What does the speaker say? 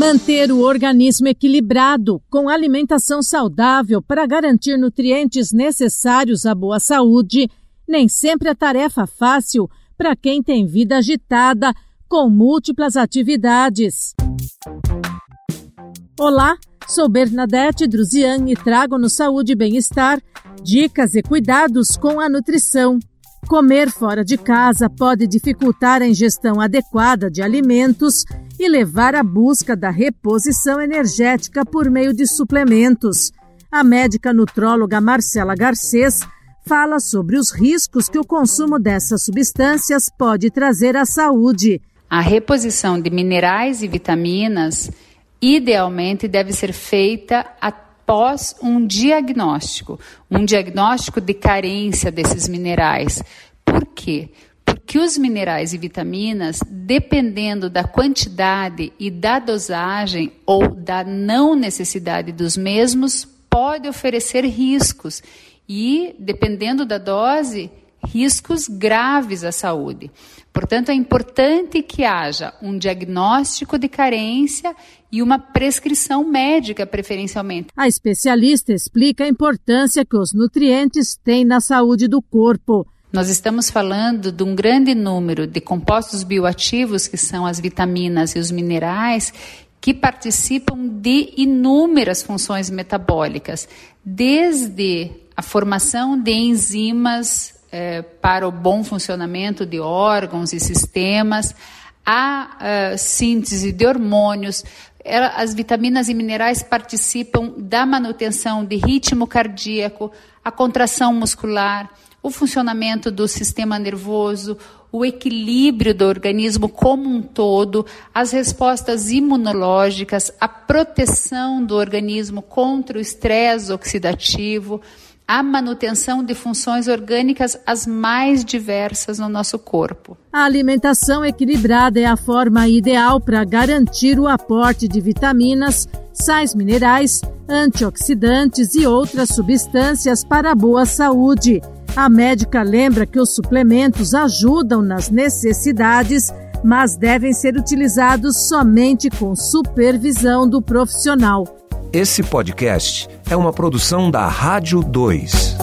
Manter o organismo equilibrado com alimentação saudável para garantir nutrientes necessários à boa saúde nem sempre é tarefa fácil para quem tem vida agitada com múltiplas atividades. Olá, sou Bernadette Druzian e trago no Saúde e Bem-Estar dicas e cuidados com a nutrição. Comer fora de casa pode dificultar a ingestão adequada de alimentos e levar à busca da reposição energética por meio de suplementos. A médica nutróloga Marcela Garcês fala sobre os riscos que o consumo dessas substâncias pode trazer à saúde. A reposição de minerais e vitaminas idealmente deve ser feita após um diagnóstico, um diagnóstico de carência desses minerais. Por quê? Porque os minerais e vitaminas, dependendo da quantidade e da dosagem ou da não necessidade dos mesmos, pode oferecer riscos e, dependendo da dose, riscos graves à saúde. Portanto, é importante que haja um diagnóstico de carência e uma prescrição médica, preferencialmente. A especialista explica a importância que os nutrientes têm na saúde do corpo. Nós estamos falando de um grande número de compostos bioativos, que são as vitaminas e os minerais, que participam de inúmeras funções metabólicas, desde a formação de enzimas é, para o bom funcionamento de órgãos e sistemas, a, a síntese de hormônios, as vitaminas e minerais participam da manutenção de ritmo cardíaco, a contração muscular, o funcionamento do sistema nervoso, o equilíbrio do organismo como um todo, as respostas imunológicas, a proteção do organismo contra o estresse oxidativo a manutenção de funções orgânicas as mais diversas no nosso corpo. A alimentação equilibrada é a forma ideal para garantir o aporte de vitaminas, sais minerais, antioxidantes e outras substâncias para a boa saúde. A médica lembra que os suplementos ajudam nas necessidades, mas devem ser utilizados somente com supervisão do profissional. Esse podcast é uma produção da Rádio 2.